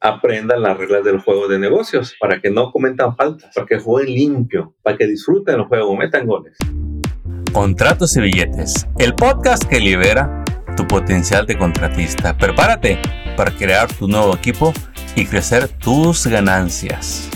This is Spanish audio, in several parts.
aprendan las reglas del juego de negocios para que no cometan faltas, para que jueguen limpio, para que disfruten el juego, metan goles. Contratos y billetes, el podcast que libera tu potencial de contratista. Prepárate para crear tu nuevo equipo y crecer tus ganancias.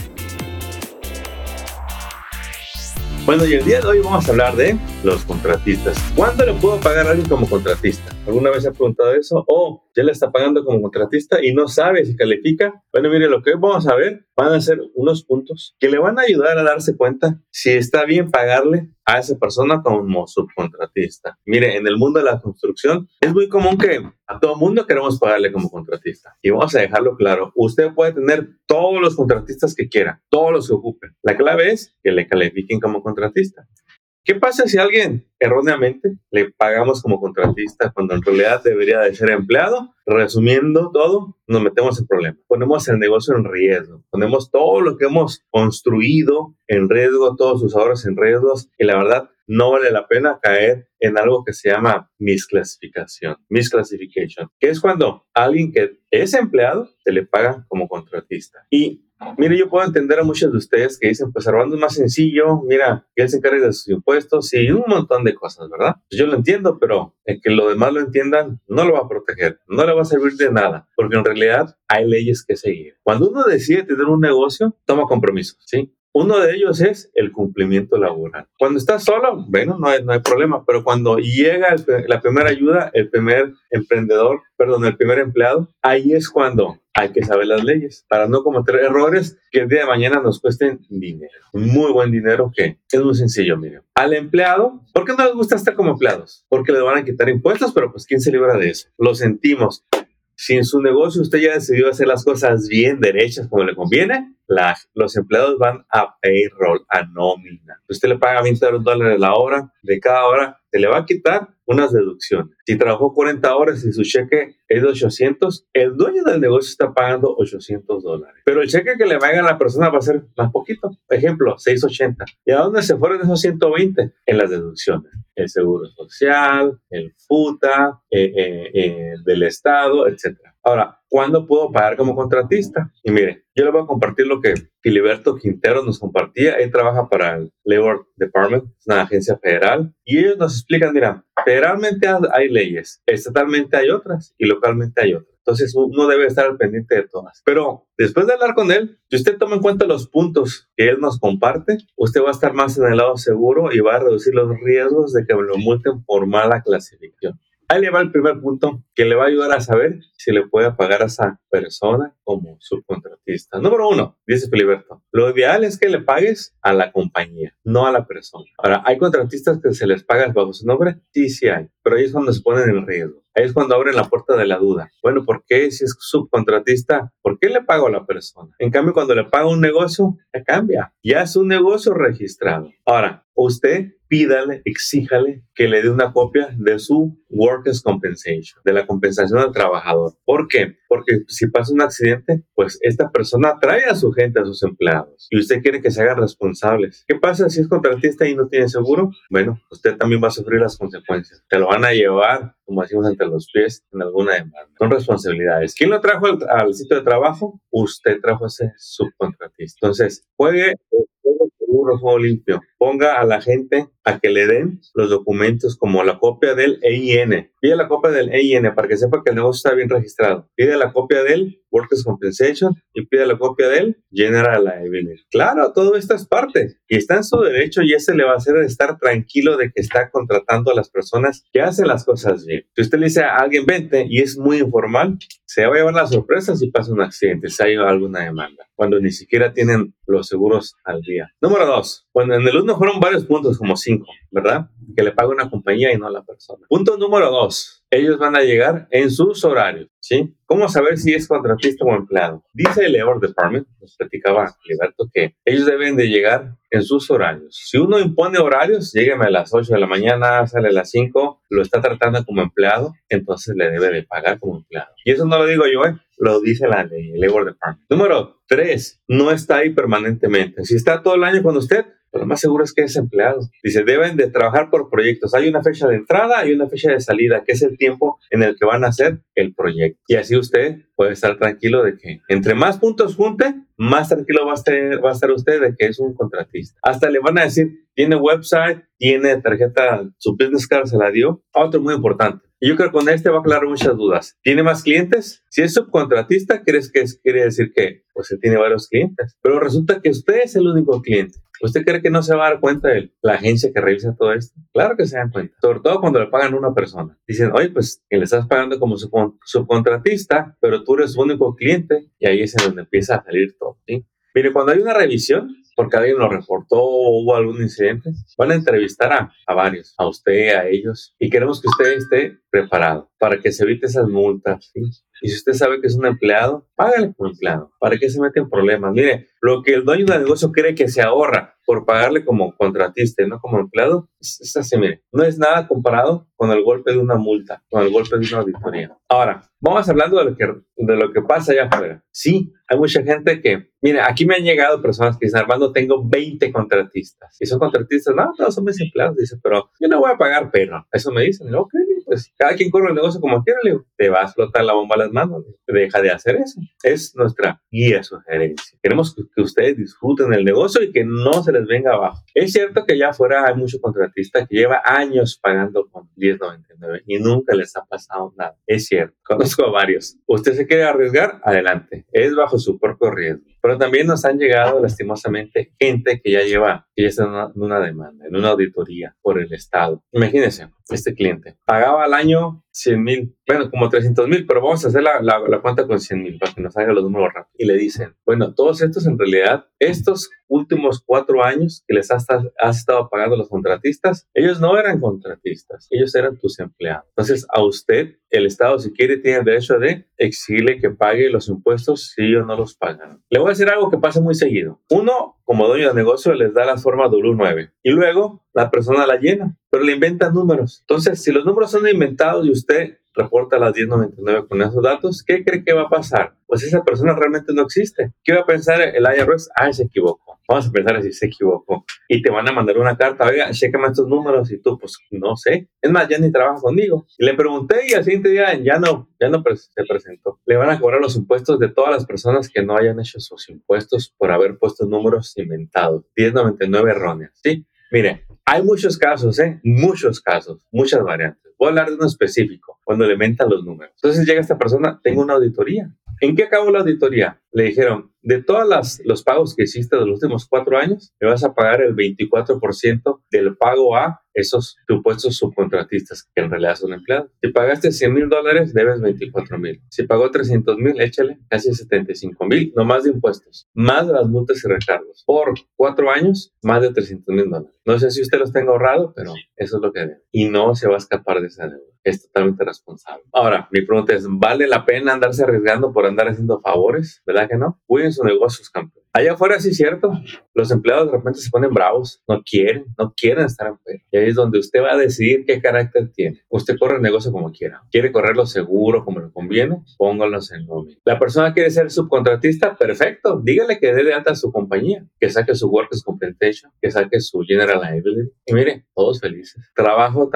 Bueno, y el día de hoy vamos a hablar de los contratistas. ¿Cuándo le puedo pagar a alguien como contratista? ¿Alguna vez se ha preguntado eso? ¿O ya le está pagando como contratista y no sabe si califica? Bueno, mire, lo que vamos a ver van a ser unos puntos que le van a ayudar a darse cuenta si está bien pagarle a esa persona como subcontratista. Mire, en el mundo de la construcción es muy común que a todo mundo queremos pagarle como contratista. Y vamos a dejarlo claro, usted puede tener todos los contratistas que quiera, todos los que ocupen. La clave es que le califiquen como contratista. ¿Qué pasa si alguien erróneamente le pagamos como contratista cuando en realidad debería de ser empleado? Resumiendo todo, nos metemos en problemas. Ponemos el negocio en riesgo, ponemos todo lo que hemos construido en riesgo, todos sus ahorros en riesgos y la verdad no vale la pena caer en algo que se llama misclasificación, misclassification, que es cuando alguien que es empleado se le paga como contratista. Y Mire, yo puedo entender a muchos de ustedes que dicen, pues Armando es más sencillo, mira, él se encarga de sus impuestos y un montón de cosas, ¿verdad? Pues yo lo entiendo, pero el que los demás lo entiendan no lo va a proteger, no le va a servir de nada, porque en realidad hay leyes que seguir. Cuando uno decide tener un negocio, toma compromisos, ¿sí? Uno de ellos es el cumplimiento laboral. Cuando estás solo, bueno, no hay, no hay problema, pero cuando llega la primera ayuda, el primer emprendedor, perdón, el primer empleado, ahí es cuando hay que saber las leyes para no cometer errores que el día de mañana nos cuesten dinero. Muy buen dinero que es muy sencillo, miren. Al empleado, ¿por qué no les gusta estar como empleados? Porque le van a quitar impuestos, pero pues ¿quién se libra de eso? Lo sentimos. Si en su negocio usted ya decidió hacer las cosas bien derechas como le conviene, los empleados van a payroll, a nómina. Usted le paga 20 dólares la hora, de cada hora se le va a quitar unas deducciones. Si trabajó 40 horas y su cheque es de 800, el dueño del negocio está pagando 800 dólares. Pero el cheque que le vaya a la persona va a ser más poquito. Ejemplo, 680. ¿Y a dónde se fueron esos 120? En las deducciones. El seguro social, el FUTA, eh, eh, eh, del Estado, etc. Ahora, ¿cuándo puedo pagar como contratista? Y mire, yo le voy a compartir lo que Filiberto Quintero nos compartía. Él trabaja para el Labor Department, una agencia federal, y ellos nos explican, mira, federalmente hay leyes, estatalmente hay otras y localmente hay otras. Entonces uno debe estar al pendiente de todas. Pero después de hablar con él, si usted toma en cuenta los puntos que él nos comparte, usted va a estar más en el lado seguro y va a reducir los riesgos de que lo multen por mala clasificación. Ahí le va el primer punto que le va a ayudar a saber si le puede pagar a esa persona como subcontratista. Número uno, dice Filiberto, lo ideal es que le pagues a la compañía, no a la persona. Ahora, ¿hay contratistas que se les paga bajo su nombre? Sí, sí hay, pero es cuando se ponen en riesgo. Ahí es cuando abren la puerta de la duda. Bueno, ¿por qué si es subcontratista? ¿Por qué le pago a la persona? En cambio, cuando le pago un negocio, ya cambia. Ya es un negocio registrado. Ahora, usted pídale, exíjale que le dé una copia de su Workers' Compensation, de la compensación al trabajador. ¿Por qué? Porque si pasa un accidente, pues esta persona trae a su gente, a sus empleados, y usted quiere que se hagan responsables. ¿Qué pasa si es contratista y no tiene seguro? Bueno, usted también va a sufrir las consecuencias. Te lo van a llevar, como decimos, entre los pies en alguna demanda. Son responsabilidades. ¿Quién lo trajo al, al sitio de trabajo? Usted trajo a ese subcontratista. Entonces, juegue seguro, juego limpio. Ponga a la gente a que le den los documentos como la copia del EIN. Pide la copia del EIN para que sepa que el negocio está bien registrado. Pide la copia del Workers' Compensation y pide la copia del General Liability. Claro, todo esto es parte y está en su derecho y ese le va a hacer estar tranquilo de que está contratando a las personas que hacen las cosas bien. Si usted le dice a alguien vente y es muy informal, se va a llevar la sorpresa si pasa un accidente, si hay alguna demanda, cuando ni siquiera tienen los seguros al día. Número dos, bueno, en el uno fueron varios puntos, como cinco, ¿verdad? Que le paga una compañía y no a la persona. Punto número dos, ellos van a llegar en sus horarios, ¿sí? ¿Cómo saber si es contratista o empleado? Dice el Labor Department, nos platicaba Liberto, que ellos deben de llegar en sus horarios. Si uno impone horarios, llégueme a las 8 de la mañana, sale a las 5, lo está tratando como empleado, entonces le debe de pagar como empleado. Y eso no lo digo yo, ¿eh? lo dice la ley, el Labor Department. Número Tres, no está ahí permanentemente. Si está todo el año con usted, lo más seguro es que es empleado. Dice, deben de trabajar por proyectos. Hay una fecha de entrada y una fecha de salida, que es el tiempo en el que van a hacer el proyecto. Y así usted puede estar tranquilo de que entre más puntos junte, más tranquilo va a, estar, va a estar usted de que es un contratista. Hasta le van a decir, tiene website, tiene tarjeta, su business card se la dio. Otro muy importante. Y yo creo que con este va a aclarar muchas dudas. ¿Tiene más clientes? Si es subcontratista, ¿crees que quiere decir que pues él tiene varios clientes? Pero resulta que usted es el único cliente. ¿Usted cree que no se va a dar cuenta de la agencia que revisa todo esto? Claro que se dan cuenta, sobre todo cuando le pagan a una persona. Dicen, oye, pues que le estás pagando como subcontratista, pero tú eres su único cliente y ahí es en donde empieza a salir todo. ¿sí? Mire, cuando hay una revisión, porque alguien lo reportó o hubo algún incidente, van a entrevistar a, a, varios, a usted, a ellos, y queremos que usted esté preparado para que se evite esas multas. ¿sí? Y si usted sabe que es un empleado, págale como empleado. ¿Para que se mete en problemas? Mire, lo que el dueño del negocio cree que se ahorra por pagarle como contratista y no como empleado, es, así, mire, no es nada comparado con el golpe de una multa, con el golpe de una auditoría. Ahora, vamos hablando de lo que, de lo que pasa allá afuera. Sí, hay mucha gente que, mire, aquí me han llegado personas que dicen, Armando, tengo 20 contratistas. Y son contratistas, no, todos son mis empleados. Dice, pero yo no voy a pagar pero Eso me dicen, ok, pues cada quien corre el negocio como quiera, le digo, te va a explotar la bomba a las manos, deja de hacer eso. Es nuestra guía, sugerencia. Queremos que, ustedes disfruten el negocio y que no se les venga abajo. Es cierto que ya afuera hay mucho contratista que lleva años pagando con 10.99 y nunca les ha pasado nada. Es cierto, conozco a varios. Usted se quiere arriesgar, adelante. Es bajo su propio riesgo. Pero también nos han llegado lastimosamente gente que ya lleva, que ya está en una, demanda, en una auditoría por el Estado. Imagínense, este cliente pagaba al año 100 mil, bueno, como 300 mil, pero vamos a hacer la, la, cuenta con 100 mil para que nos haga los números rápido. Y le dicen, bueno, todos estos en realidad, estos últimos cuatro años que les has, has, estado pagando los contratistas, ellos no eran contratistas, ellos eran tus empleados. Entonces, a usted, el Estado, si quiere, tiene el derecho de exigirle que pague los impuestos si ellos no los pagan. Le voy a decir algo que pasa muy seguido. Uno, como dueño de negocio, les da las formas de 9 y luego la persona la llena, pero le inventan números. Entonces, si los números son inventados y usted reporta las 1099 con esos datos, ¿qué cree que va a pasar? Pues esa persona realmente no existe. ¿Qué va a pensar el IRS? Ah, se equivocó. Vamos a pensar si se equivocó. Y te van a mandar una carta, oiga, chécame estos números y tú, pues no sé. Es más, ya ni trabaja conmigo. Y le pregunté y al siguiente día ya no, ya no se presentó. Le van a cobrar los impuestos de todas las personas que no hayan hecho sus impuestos por haber puesto números inventados. 1099 erróneas, ¿sí? Mire, hay muchos casos, ¿eh? Muchos casos, muchas variantes. Voy a hablar de uno específico, cuando le mentan los números. Entonces llega esta persona, tengo una auditoría. ¿En qué acabó la auditoría? Le dijeron, de todos los pagos que hiciste de los últimos cuatro años, me vas a pagar el 24% del pago a esos supuestos subcontratistas que en realidad son empleados. Si pagaste 100 mil dólares, debes 24 mil. Si pagó 300 mil, échale casi 75 mil, no más de impuestos, más las multas y recargos. Por cuatro años, más de 300 mil dólares. No sé si usted los tenga ahorrado, pero eso es lo que debe. Y no se va a escapar de esa deuda. Es totalmente responsable. Ahora, mi pregunta es, ¿vale la pena andarse arriesgando por andar haciendo favores? ¿Verdad que no? Cuiden su negocios, campeón. Allá afuera sí es cierto, los empleados de repente se ponen bravos, no quieren, no quieren estar en. Y ahí es donde usted va a decidir qué carácter tiene. Usted corre el negocio como quiera. Quiere correrlo seguro, como le conviene, póngalos en nómina. La persona quiere ser subcontratista, perfecto. Dígale que dé de alta a su compañía, que saque su Workers' Compensation, que saque su General Liability. Y mire, todos felices. Trabajo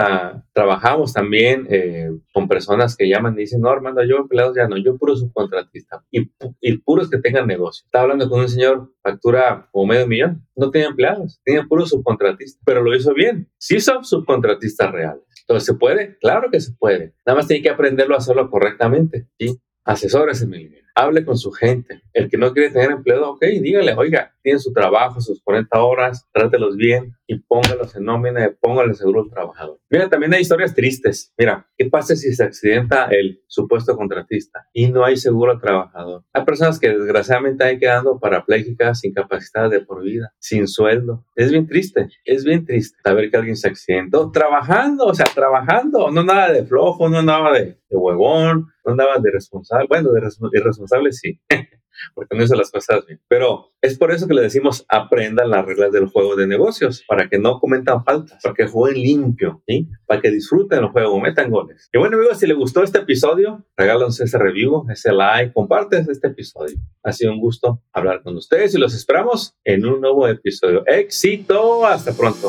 trabajamos también eh, con personas que llaman y dicen, no, Armando, yo empleados ya no, yo puro subcontratista. Y, y puros que tengan negocio. Estaba hablando con un señor factura como medio millón, no tenía empleados, tenía puros subcontratistas, pero lo hizo bien. Sí son subcontratistas reales. Entonces, ¿se puede? Claro que se puede. Nada más tiene que aprenderlo a hacerlo correctamente. ¿sí? Asesores, Emilio hable con su gente. El que no quiere tener empleado, ok, dígale, oiga, tiene su trabajo, sus 40 horas, trátelos bien y póngalos en nómina, póngale seguro al trabajador. Mira, también hay historias tristes. Mira, ¿qué pasa si se accidenta el supuesto contratista y no hay seguro al trabajador? Hay personas que desgraciadamente hay quedando parapléjicas, incapacitadas de por vida, sin sueldo. Es bien triste, es bien triste saber que alguien se accidentó trabajando, o sea, trabajando, no nada de flojo, no nada de, de huevón, no andaba de responsable, bueno, de, responsable sí, porque no hizo las cosas bien. Pero es por eso que le decimos aprendan las reglas del juego de negocios, para que no cometan faltas, para que jueguen limpio, ¿sí? para que disfruten el juego, metan goles. Y bueno, amigos, si les gustó este episodio, regálanos ese review, ese like, comparten este episodio. Ha sido un gusto hablar con ustedes y los esperamos en un nuevo episodio. ¡Éxito! Hasta pronto.